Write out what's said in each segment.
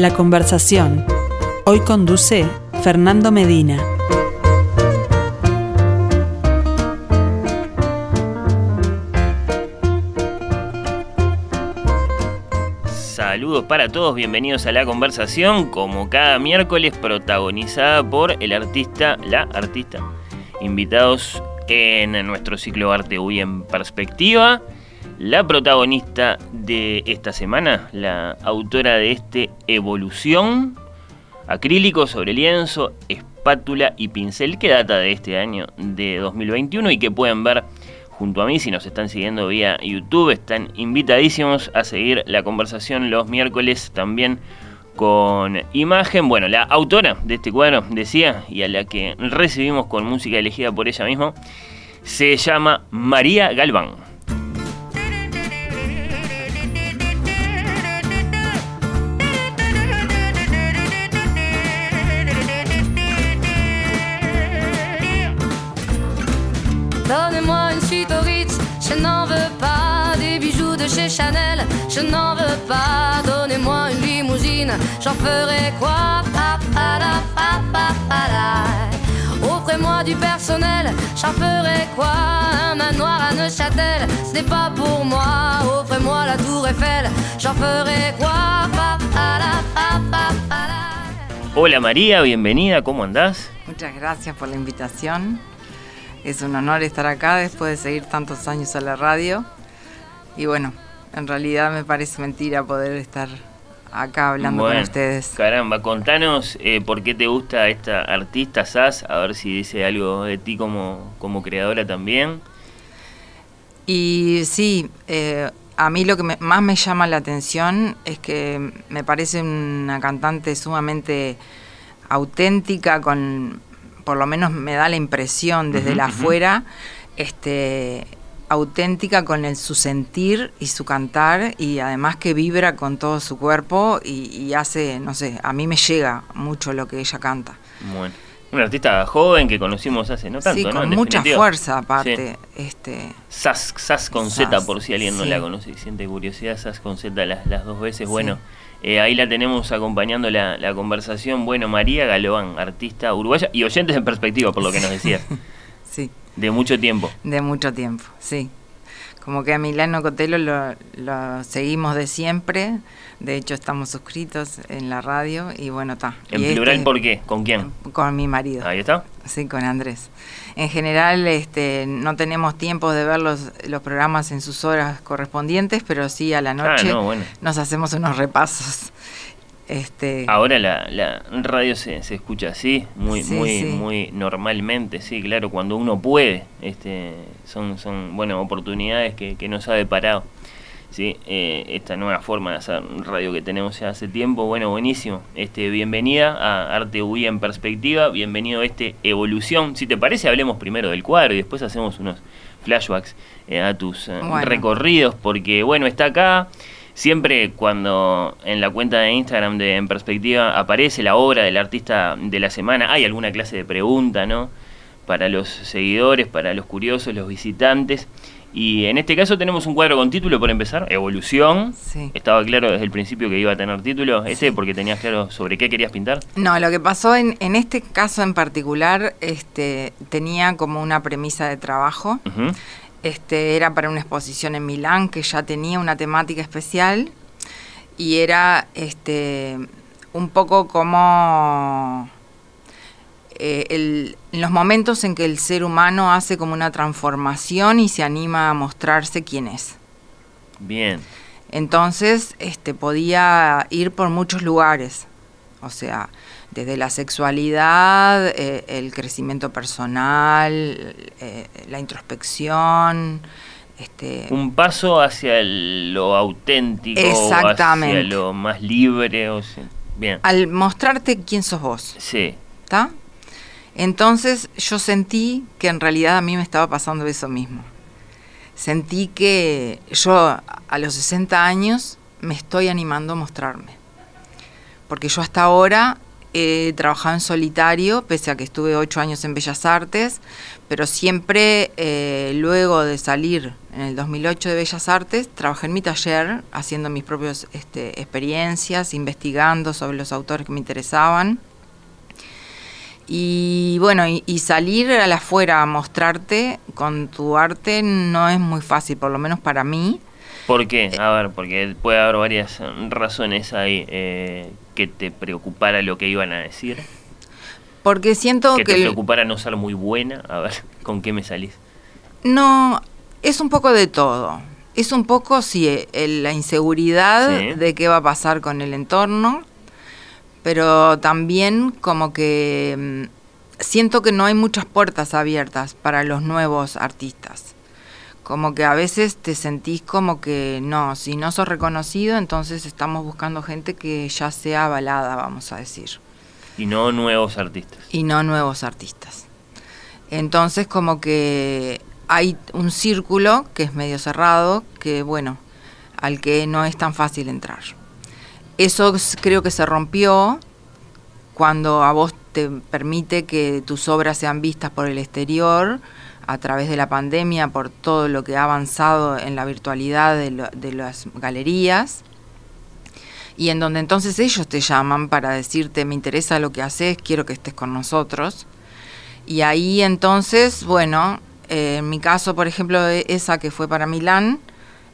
La conversación. Hoy conduce Fernando Medina. Saludos para todos, bienvenidos a la conversación, como cada miércoles protagonizada por el artista, la artista. Invitados en nuestro ciclo Arte Uy en Perspectiva. La protagonista de esta semana, la autora de este Evolución, acrílico sobre lienzo, espátula y pincel, que data de este año de 2021 y que pueden ver junto a mí si nos están siguiendo vía YouTube. Están invitadísimos a seguir la conversación los miércoles también con imagen. Bueno, la autora de este cuadro decía, y a la que recibimos con música elegida por ella misma, se llama María Galván. Je n'en veux pas. Donnez-moi une limousine, j'en ferai quoi. Offrez-moi du personnel, j'en ferai quoi Un manoir à Neuchâtel, ce n'est pas pour moi. Offrez-moi la tour Eiffel, j'en ferai quoi. Hola María, bienvenida, ¿cómo andás? Muchas gracias por la invitación. Es un honor estar acá después de seguir tantos años a la radio. Y bueno, en realidad me parece mentira poder estar acá hablando Bueno, con ustedes. Caramba, contanos eh, por qué te gusta esta artista Sass, a ver si dice algo de ti como, como creadora también. Y sí, eh, a mí lo que me- más me llama la atención es que me parece una cantante sumamente auténtica, con, por lo menos me da la impresión desde Ujú, la afuera, este, auténtica con el, su sentir y su cantar y además que vibra con todo su cuerpo y, y hace, no sé, a mí me llega mucho lo que ella canta. Bueno, una artista joven que conocimos hace no tanto, sí, ¿no? con En mucha definitiva. fuerza aparte. Este, Sass con Z, por si alguien no sí. la conoce y siente curiosidad, Sass con Z las, las dos veces. Bueno, eh, ahí la tenemos acompañando la, la conversación. Bueno, María Galván, artista uruguaya y oyentes en perspectiva, por lo que nos decías, sí. De mucho tiempo. De mucho tiempo, sí. Como que a Milano Cotelo lo, lo seguimos de siempre. De hecho, estamos suscritos en la radio y bueno, está. En Y plural, este, ¿por qué? ¿Con quién? Con mi marido. Ahí está. Sí, con Andrés. En general, este, no tenemos tiempo de ver los, los programas en sus horas correspondientes, pero sí a la noche Ah, no, bueno. nos hacemos unos repasos. Este, Ahora la, la radio se, se escucha así, muy, Sí, muy, sí. muy normalmente, sí, claro, cuando uno puede, este, son, son bueno, oportunidades que, que nos ha deparado. Sí, eh, esta nueva forma de hacer radio que tenemos ya hace tiempo, bueno, buenísimo. Este, bienvenida a Arte UI en perspectiva, bienvenido a este Evolución. Si te parece, hablemos primero del cuadro y después hacemos unos flashbacks eh, a tus eh, Bueno. recorridos, porque bueno, está acá. Siempre cuando en la cuenta de Instagram de En Perspectiva aparece la obra del artista de la semana, hay alguna clase de pregunta, ¿no? Para los seguidores, para los curiosos, los visitantes. Y en este caso tenemos un cuadro con título por empezar, Evolución. Sí. Estaba claro desde el principio que iba a tener título, Sí. porque tenías claro sobre qué querías pintar. No, lo que pasó en, en este caso en particular, este, tenía como una premisa de trabajo. Este, era para una exposición en Milán que ya tenía una temática especial y era este, un poco como eh, el- los momentos en que el ser humano hace como una transformación y se anima a mostrarse quién es. Bien. Entonces, este, podía ir por muchos lugares, o sea, desde la sexualidad, eh, el crecimiento personal, eh, la introspección, este, Un paso hacia el- lo auténtico, Exactamente. hacia lo más libre. O sea, bien. al mostrarte quién sos vos, Sí. ¿está? Entonces yo sentí que en realidad a mí me estaba pasando eso mismo. Sentí que yo a los 60 años me estoy animando a mostrarme. Porque yo hasta ahora he trabajado en solitario, pese a que estuve ocho años en Bellas Artes, pero siempre eh, luego de salir en el 2008 de Bellas Artes, trabajé en mi taller haciendo mis propias este, experiencias, investigando sobre los autores que me interesaban. Y bueno, y, y salir a la afuera a mostrarte con tu arte no es muy fácil, por lo menos para mí. ¿Por qué? A ver, porque puede haber varias razones ahí eh, que te preocupara lo que iban a decir. Porque siento que que... te preocupara no ser muy buena. A ver, ¿con qué me salís? No, es un poco de todo. Es un poco, sí, el- la inseguridad Sí. de qué va a pasar con el entorno, pero también como que mm, siento que no hay muchas puertas abiertas para los nuevos artistas. Como que a veces te sentís como que no, si no sos reconocido, entonces estamos buscando gente que ya sea avalada, vamos a decir Y no nuevos artistas. y no nuevos artistas. Entonces como que hay un círculo que es medio cerrado, que bueno, al que no es tan fácil entrar. Eso creo que se rompió cuando a vos te permite que tus obras sean vistas por el exterior a través de la pandemia, por todo lo que ha avanzado en la virtualidad de, las galerías y en donde entonces ellos te llaman para decirte me interesa lo que haces, quiero que estés con nosotros. Y ahí entonces, bueno, eh, en mi caso, por ejemplo, e- esa que fue para Milán,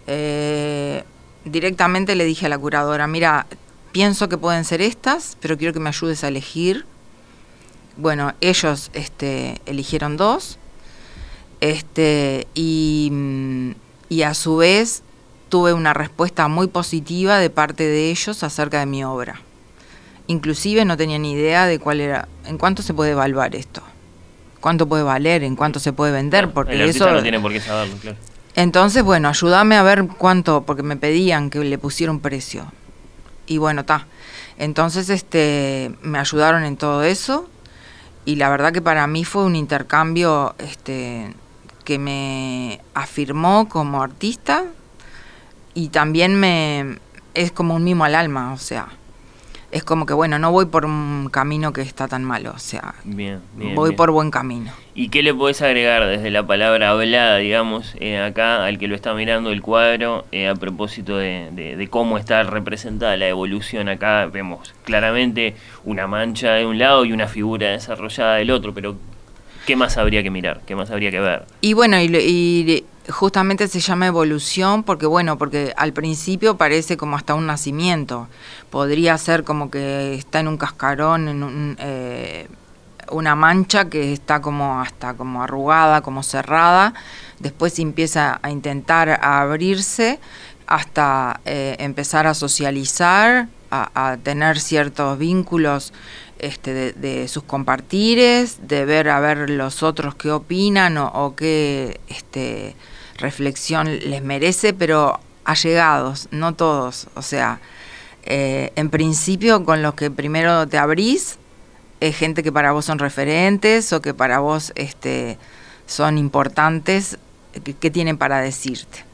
eh, directamente le dije a la curadora, mira, pienso que pueden ser estas, pero quiero que me ayudes a elegir. Bueno, ellos este, eligieron dos, este, y, mm, y a su vez tuve una respuesta muy positiva de parte de ellos acerca de mi obra. Inclusive no tenía ni idea de cuál era, en cuánto se puede evaluar esto, cuánto puede valer, en cuánto se puede vender, porque el eso... no tiene por qué saberlo, claro. Entonces, bueno, ayúdame a ver cuánto, porque me pedían que le pusiera un precio. Y bueno, está. Entonces, este, me ayudaron en todo eso. Y la verdad que para mí fue un intercambio, este, que me afirmó como artista y también me es como un mimo al alma, o sea, es como que bueno, no voy por un camino que está tan malo, o sea, Bien, bien. voy bien. por buen camino. ¿Y qué le podés agregar desde la palabra hablada, digamos, eh, acá al que lo está mirando el cuadro, eh, a propósito de, de- de cómo está representada la evolución acá? Vemos claramente una mancha de un lado y una figura desarrollada del otro, pero ¿qué más habría que mirar? ¿Qué más habría que ver? Y bueno, y, y justamente se llama evolución porque, bueno, porque al principio parece como hasta un nacimiento. Podría ser como que está en un cascarón, en un, eh, una mancha que está como hasta como arrugada, como cerrada. Después empieza a intentar abrirse hasta eh, empezar a socializar, a tener ciertos vínculos este, de, sus compartires, de ver a ver los otros qué opinan o, qué este, reflexión les merece, pero allegados, no todos. O sea, eh, en principio con los que primero te abrís, es gente que para vos son referentes o que para vos este, son importantes, que, que tienen para decirte.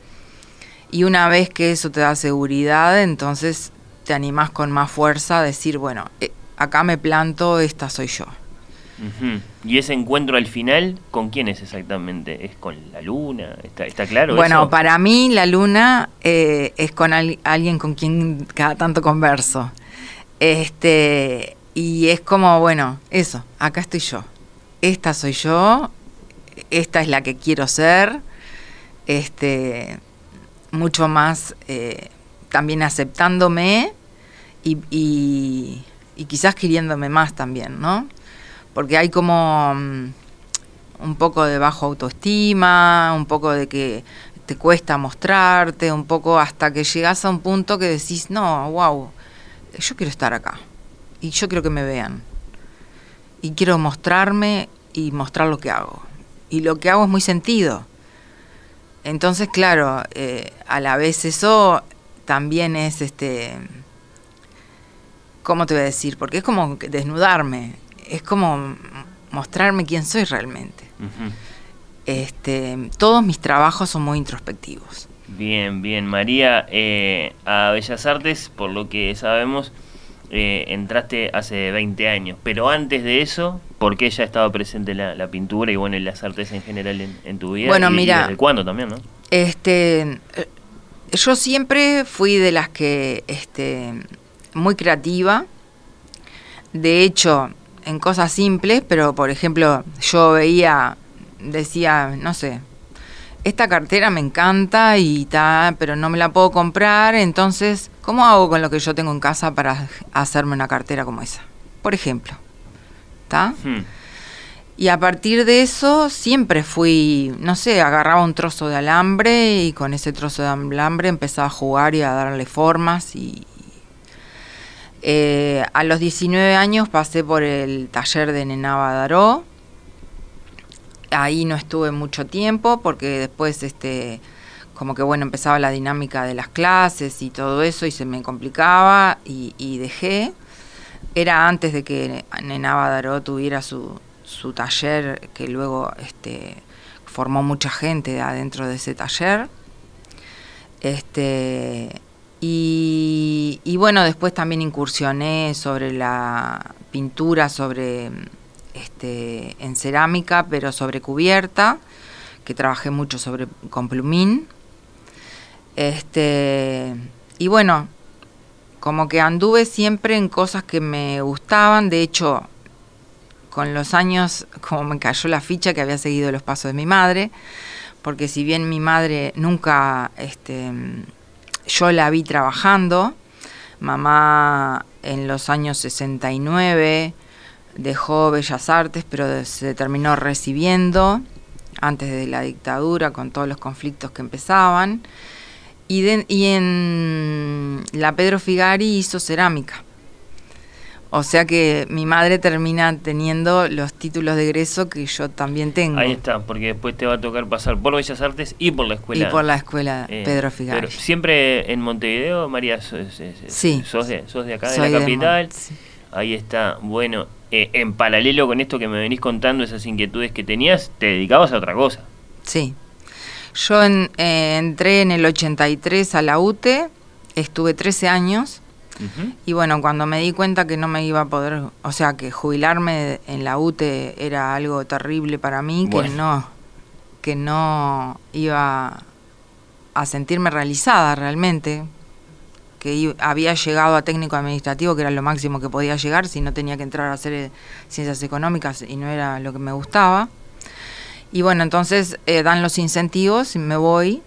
Y una vez que eso te da seguridad, entonces te animás con más fuerza a decir, bueno, eh, acá me planto, esta soy yo. ¿Y ese encuentro al final, con quién es exactamente? ¿Es con la luna? ¿Está, está claro Bueno, eso? para mí la luna eh, es con al- alguien con quien cada tanto converso. Este, y es como, bueno, eso, acá estoy yo. Esta soy yo, esta es la que quiero ser. Este, mucho más eh, también aceptándome y, y- y quizás queriéndome más también, ¿no? Porque hay como mm, un poco de bajo autoestima, un poco de que te cuesta mostrarte, un poco hasta que llegas a un punto que decís, no, wow, yo quiero estar acá y yo quiero que me vean y quiero mostrarme y mostrar lo que hago. Y lo que hago es muy sentido. Entonces, claro, eh, a la vez eso también es este. ¿Cómo te voy a decir? Porque es como desnudarme, es como mostrarme quién soy realmente. Este, todos mis trabajos son muy introspectivos. Bien, bien. María, eh, a Bellas Artes, por lo que sabemos, eh, entraste hace 20 años, pero antes de eso, ¿por qué ya estaba presente la, la pintura y bueno, y las artes en general en, en tu vida? Bueno, y, y mira, ¿Desde cuándo también, no? Este, eh, yo siempre fui de las que, este, muy creativa. De hecho, en cosas simples, pero por ejemplo, yo veía, decía, no sé, esta cartera me encanta y ta, pero no me la puedo comprar, entonces, ¿cómo hago con lo que yo tengo en casa para hacerme una cartera como esa? Por ejemplo, ¿está? Hmm. Y a partir de eso siempre fui, no sé, agarraba un trozo de alambre y con ese trozo de alambre empezaba a jugar y a darle formas. Y eh, a los 19 años pasé por el taller de Nenaba Daró. Ahí no estuve mucho tiempo porque después, este, como que bueno, empezaba la dinámica de las clases y todo eso y se me complicaba y, dejé. Era antes de que Nenaba Daró tuviera su, su taller que luego este, formó mucha gente adentro de ese taller. Este, y, bueno, después también incursioné sobre la pintura, sobre este, en cerámica, pero sobre cubierta, que trabajé mucho sobre con plumín. Este, y bueno, como que anduve siempre en cosas que me gustaban, de hecho, con los años como me cayó la ficha que había seguido los pasos de mi madre, porque si bien mi madre nunca, este, yo la vi trabajando, mamá en los años 69 dejó Bellas Artes, pero se terminó recibiendo antes de la dictadura con todos los conflictos que empezaban. Y, en la Pedro Figari hizo cerámica. O sea que mi madre termina teniendo los títulos de egreso que yo también tengo. Ahí está, porque después te va a tocar pasar por Bellas Artes y por la escuela. Y por la escuela eh, Pedro Figari. Pero siempre en Montevideo, María, sos, sí. sos, de, sos de acá, Soy de la capital. De sí. Ahí está. Bueno, eh, en paralelo con esto que me venís contando, esas inquietudes que tenías, te dedicabas a otra cosa. Sí. Yo en, eh, entré en el 83 a la UTE, estuve 13 años -huh. Y bueno, cuando me di cuenta que no me iba a poder, o sea, que jubilarme en la UTE era algo terrible para mí, bueno. que no, que no iba a sentirme realizada realmente, que había llegado a técnico administrativo, que era lo máximo que podía llegar, si no tenía que entrar a hacer ciencias económicas y no era lo que me gustaba. Y bueno, entonces eh, dan los incentivos me voy.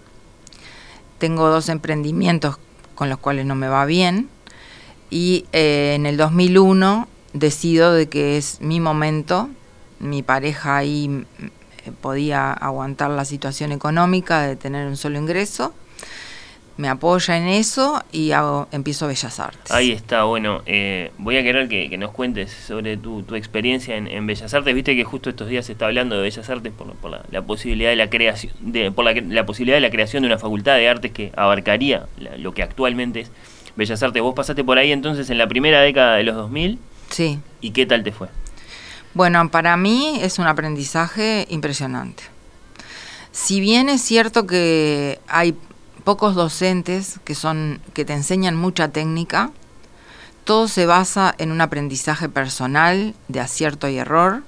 Tengo dos emprendimientos con los cuales no me va bien y eh, en el 2001 decido de que es mi momento, mi pareja ahí podía aguantar la situación económica de tener un solo ingreso, me apoya en eso y hago, empiezo Bellas Artes. Ahí está, bueno, eh, voy a querer que, nos cuentes sobre tu, tu experiencia en, Bellas Artes. Viste que justo estos días se está hablando de Bellas Artes por, por la, la, posibilidad de la creación, de, por la, la, posibilidad de la creación de una facultad de artes que abarcaría la, lo que actualmente es Bellas Artes. Vos pasaste por ahí entonces en la primera década de los 2000. Sí. ¿Y qué tal te fue? Bueno, para mí es un aprendizaje impresionante. Si bien es cierto que hay pocos docentes que son que te enseñan mucha técnica, todo se basa en un aprendizaje personal de acierto y error,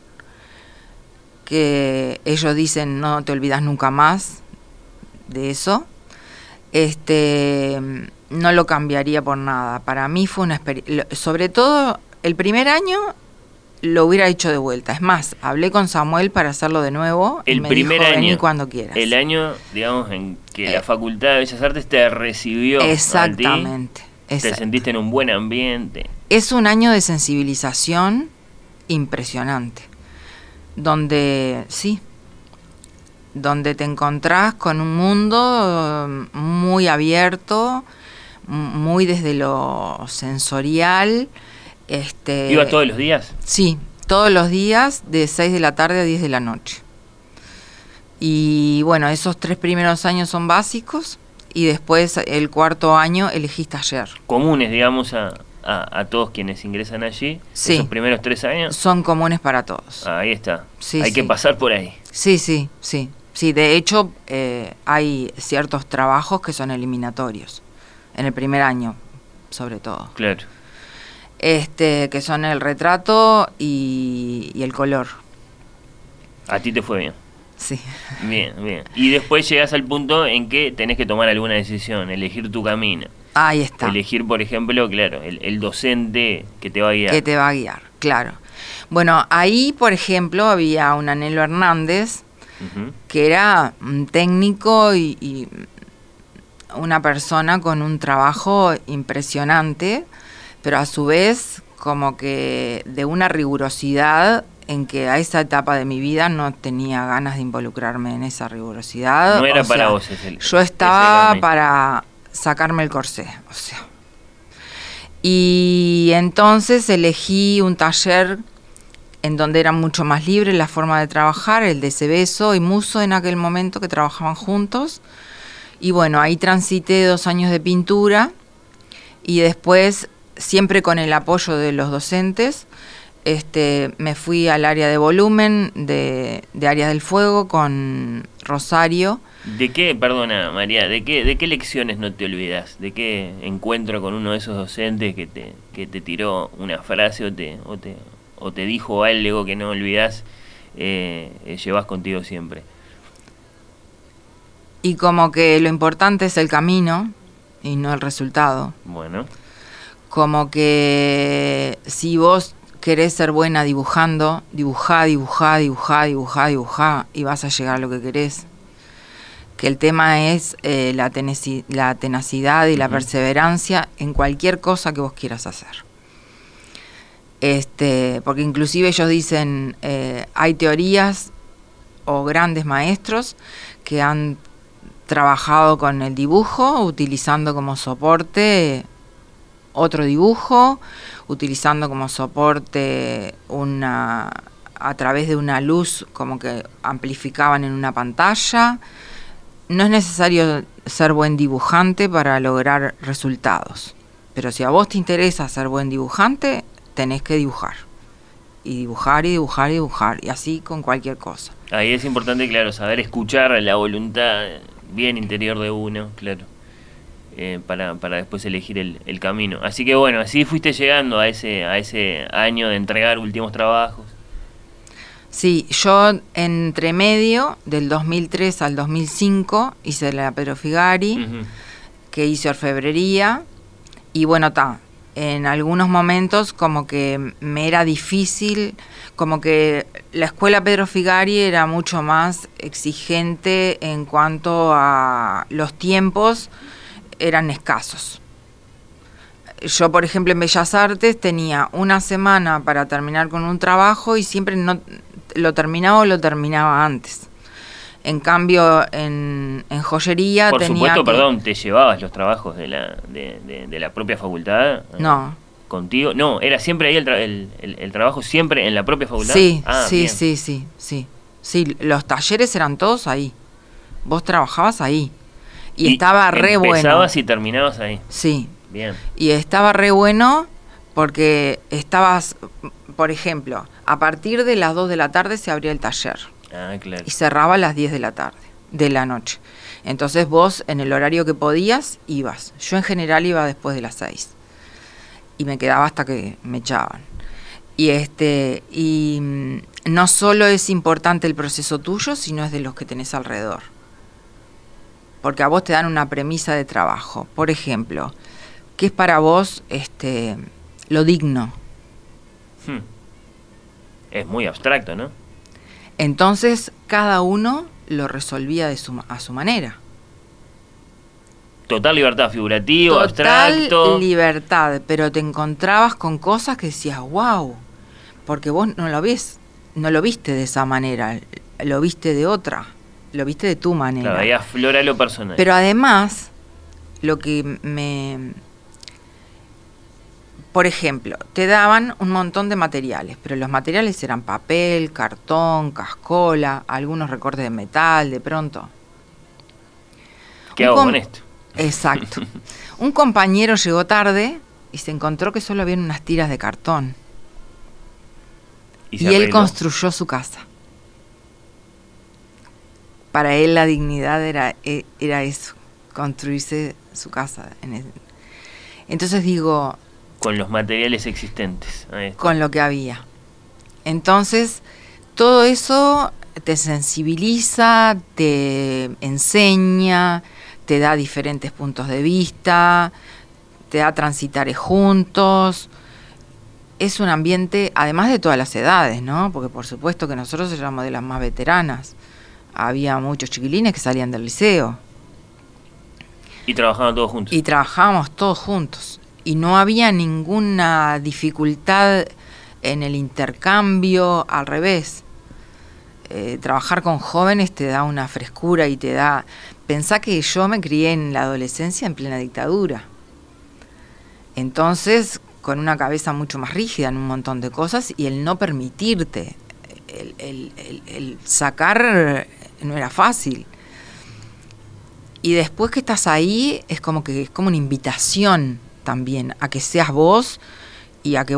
que ellos dicen no te olvidas nunca más de eso. Este no lo cambiaría por nada. Para mí fue una experiencia, sobre todo el primer año lo hubiera hecho de vuelta. Es más, hablé con Samuel para hacerlo de nuevo. El y me primer dijo, año. Cuando quieras. El año, digamos, en que eh, la Facultad de Bellas Artes te recibió. Exactamente. Ti, te sentiste en un buen ambiente. Es un año de sensibilización impresionante. Donde, sí, donde te encontrás con un mundo muy abierto, muy desde lo sensorial. Este, ¿Iba todos los días? Sí, todos los días de 6 de la tarde a 10 de la noche. Y bueno, esos tres primeros años son básicos y después el cuarto año elegís taller. Comunes, digamos, a, a, a todos quienes ingresan allí. Sí. Esos primeros tres años. Son comunes para todos. Ahí está. Sí, Hay sí. que pasar por ahí. Sí, sí, sí. Sí, de hecho eh, hay ciertos trabajos que son eliminatorios, en el primer año, sobre todo. Claro. este, que son el retrato y, y el color. A ti te fue bien. Sí. Bien, bien. Y después llegas al punto en que tenés que tomar alguna decisión, elegir tu camino. Ahí está. Elegir, por ejemplo, claro, el, el docente que te va a guiar. Que te va a guiar, claro. Bueno, ahí, por ejemplo, había un Anelo Hernández, que era un técnico y, y una persona con un trabajo impresionante, pero a su vez como que de una rigurosidad en que a esa etapa de mi vida no tenía ganas de involucrarme en esa rigurosidad. No era o para sea, vos ese- Yo estaba para sacarme el corsé, o sea. Y entonces elegí un taller en donde era mucho más libre la forma de trabajar, el de Cebeso y Muso en aquel momento que trabajaban juntos. Y bueno, ahí transité dos años de pintura y después, siempre con el apoyo de los docentes, este, me fui al área de volumen de, de Áreas del Fuego con Rosario. ¿De qué, perdona María, de qué, de qué lecciones no te olvidas? ¿De qué encuentro con uno de esos docentes que te, que te tiró una frase o te, o te, o te dijo algo que no olvidas, eh, eh, llevas contigo siempre? Y como que lo importante es el camino y no el resultado. Bueno, Como que si vos querés ser buena dibujando, dibujá, dibujá, dibujá, dibujá, dibujá y vas a llegar a lo que querés. Que el tema es eh, la, la tenacidad y la perseverancia en cualquier cosa que vos quieras hacer. Este, porque inclusive ellos dicen, eh, hay teorías o grandes maestros que han trabajado con el dibujo, utilizando como soporte otro dibujo, utilizando como soporte una a través de una luz como que amplificaban en una pantalla. No es necesario ser buen dibujante para lograr resultados. Pero si a vos te interesa ser buen dibujante, tenés que dibujar. Y dibujar y dibujar y dibujar. Y así con cualquier cosa. ahí es importante, claro, saber escuchar la voluntad bien interior de uno, claro, eh, para, para después elegir el, el camino. Así que bueno, así fuiste llegando a ese, a ese año de entregar últimos trabajos. Sí, yo entre medio del 2003 al 2005 hice la Pedro Figari. Ujú. que hice orfebrería y bueno, está, en algunos momentos como que me era difícil, como que la escuela Pedro Figari era mucho más exigente en cuanto a los tiempos, eran escasos. Yo, por ejemplo, en Bellas Artes tenía una semana para terminar con un trabajo y siempre no lo terminaba o lo terminaba antes. En cambio, en, en joyería Por tenía supuesto, que- perdón, ¿te llevabas los trabajos de la, de, de- de la propia facultad? No. ¿Contigo? No, era siempre ahí el, tra- el, el- el trabajo, siempre en la propia facultad. Sí, Ah, sí, bien. sí, sí, sí. Sí, los talleres eran todos ahí. Vos trabajabas ahí. Y, estaba re bueno. Empezabas y terminabas ahí. Sí, Bien. y estaba re bueno porque estabas, por ejemplo, a partir de las 2 de la tarde se abría el taller Ah, claro. y cerraba a las 10 de la tarde, de la noche. Entonces vos en el horario que podías ibas. Yo en general iba después de las 6 y me quedaba hasta que me echaban. Y este y mm, no solo es importante el proceso tuyo, sino es de los que tenés alrededor. Porque a vos te dan una premisa de trabajo. Por ejemplo, ¿qué es para vos este lo digno? Hmm. Es muy abstracto, ¿no? Entonces cada uno lo resolvía de su, a su manera. Total libertad figurativo, Total abstracto. libertad, pero te encontrabas con cosas que decías, wow, porque vos no lo ves, no lo viste de esa manera, lo viste de otra, lo viste de tu manera. Claro, ahí aflora lo personal. Pero además, lo que me... Por ejemplo, te daban un montón de materiales, pero los materiales eran papel, cartón, cascola, algunos recortes de metal, de pronto. ¿Qué un hago con esto? Exacto. un compañero llegó tarde y se encontró que solo habían unas tiras de cartón. Y, él construyó su casa. Para él la dignidad era, e- era eso, construirse su casa. Entonces digo, Con los materiales existentes. Con lo que había. Entonces, todo eso te sensibiliza, te enseña, te da diferentes puntos de vista, te da transitar juntos. Es un ambiente, además de todas las edades, ¿no? Porque por supuesto que nosotros éramos de las más veteranas. Había muchos chiquilines que salían del liceo. Y trabajaban todos juntos. Y trabajábamos todos juntos. Y no había ninguna dificultad en el intercambio, al revés. Eh, trabajar con jóvenes te da una frescura y te da... Pensá que yo me crié en la adolescencia en plena dictadura. Entonces, con una cabeza mucho más rígida en un montón de cosas y el no permitirte, el, sacar no era fácil. Y después que estás ahí, es como que es como una invitación también a que seas vos y a que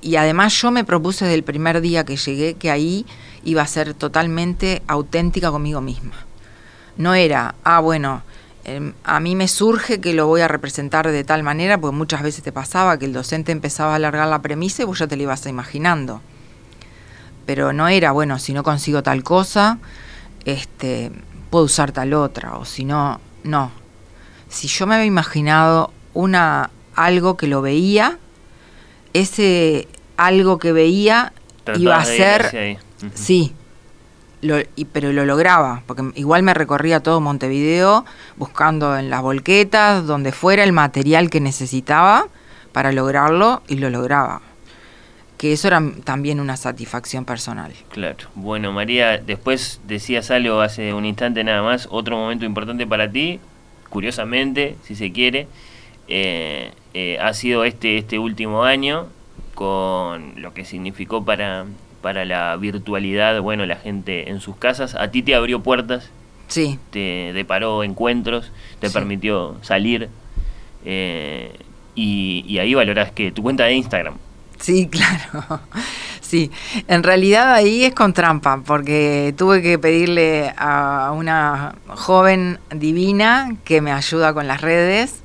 y además yo me propuse desde el primer día que llegué que ahí iba a ser totalmente auténtica conmigo misma. No era, ah, bueno, em, a mí me surge que lo voy a representar de tal manera, porque muchas veces te pasaba que el docente empezaba a alargar la premisa y vos ya te la ibas imaginando. Pero no era, bueno, si no consigo tal cosa, este, puedo usar tal otra, o si no, no. Si yo me había imaginado una algo que lo veía, ese algo que veía iba a ser... Sí, pero lo lograba, porque igual me recorría todo Montevideo buscando en las volquetas, donde fuera el material que necesitaba para lograrlo y lo lograba. Que eso era también una satisfacción personal. Claro. Bueno, María, después decías algo hace un instante nada más, otro momento importante para ti, curiosamente, si se quiere, eh, eh, ha sido este, este último año con lo que significó para, para la virtualidad, bueno, la gente en sus casas. A ti te abrió puertas, sí. te deparó encuentros, te permitió salir eh, y, y, ahí valorás que tu cuenta de Instagram. Sí, claro. Sí, en realidad ahí es con trampa, porque tuve que pedirle a una joven divina que me ayuda con las redes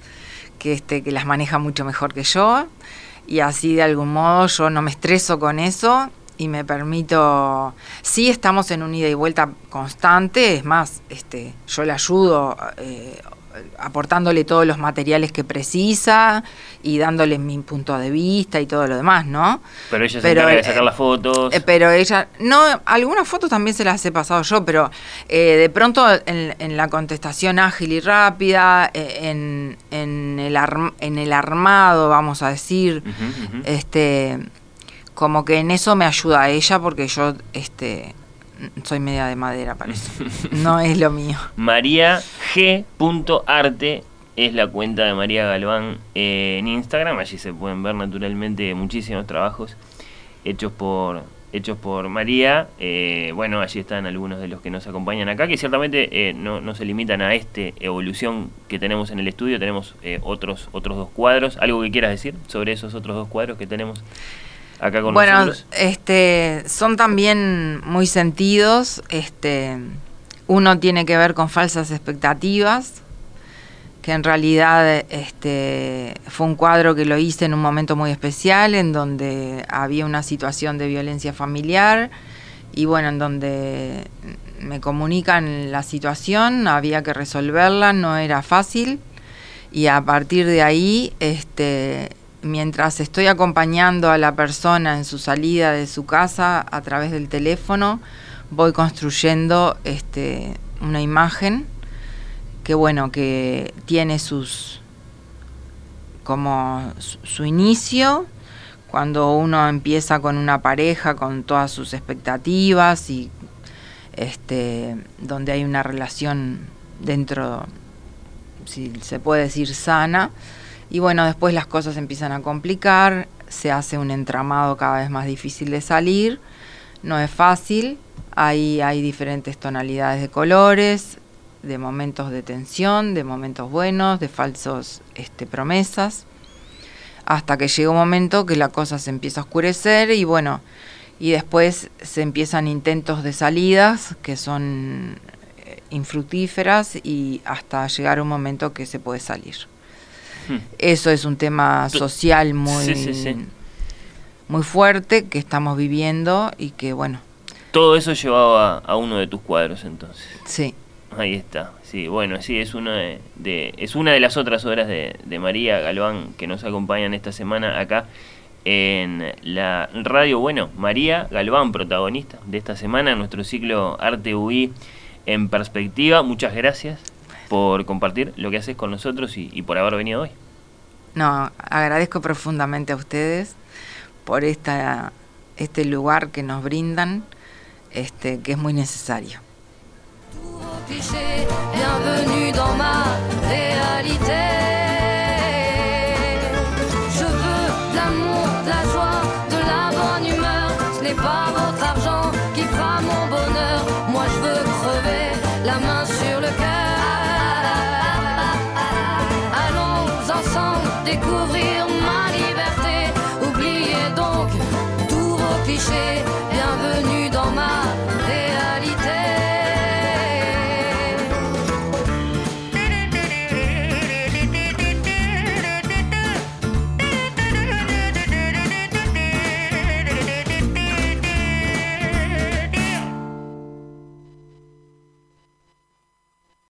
que, este, que las maneja mucho mejor que yo y así de algún modo yo no me estreso con eso y me permito, sí estamos en un ida y vuelta constante, es más, este, yo le ayudo eh, aportándole todos los materiales que precisa y dándole mi punto de vista y todo lo demás, ¿no? Pero ella se encarga de sacar las fotos. Eh, pero ella, no, algunas fotos también se las he pasado yo, pero eh, de pronto en, la contestación ágil y rápida, eh, en, en, el en el armado, vamos a decir, este como que en eso me ayuda a ella porque yo este soy media de madera para eso. No es lo mío. María G.arte es la cuenta de María Galván en Instagram. Allí se pueden ver naturalmente muchísimos trabajos hechos por hechos por María. Eh, bueno, allí están algunos de los que nos acompañan acá, que ciertamente eh, no, no, se limitan a esta evolución que tenemos en el estudio. Tenemos eh, otros, otros dos cuadros. ¿Algo que quieras decir sobre esos otros dos cuadros que tenemos? Bueno, este, son también muy sentidos. Este, uno tiene que ver con falsas expectativas, que en realidad este, fue un cuadro que lo hice en un momento muy especial, en donde había una situación de violencia familiar y bueno, en donde me comunican la situación, había que resolverla, no era fácil y a partir de ahí este, mientras estoy acompañando a la persona en su salida de su casa a través del teléfono, voy construyendo este, una imagen que bueno, que tiene sus como su, inicio cuando uno empieza con una pareja con todas sus expectativas y este donde hay una relación dentro si se puede decir sana y bueno, después las cosas empiezan a complicar, se hace un entramado cada vez más difícil de salir, no es fácil, hay, hay diferentes tonalidades de colores, de momentos de tensión, de momentos buenos, de falsos este, promesas, hasta que llega un momento que la cosa se empieza a oscurecer y bueno, y después se empiezan intentos de salidas que son eh, infructíferas y hasta llegar un momento que se puede salir. Hmm. Eso es un tema social muy, Sí, sí, sí. muy fuerte que estamos viviendo y que, bueno, Todo eso llevaba a uno de tus cuadros entonces. sí. Ahí está. Sí, bueno, sí, es una de, de- es una de las otras obras de, de María Galván que nos acompañan esta semana acá en la radio. Bueno, María Galván, protagonista de esta semana, nuestro ciclo Arte UI en perspectiva. Muchas gracias por compartir lo que haces con nosotros y, y por haber venido hoy. No, agradezco profundamente a ustedes por esta, este lugar que nos brindan, este, que es muy necesario. clichés, bienvenue dans ma réalité. Je veux de l'amour, de la joie, de la bonne humeur. Ce n'est pas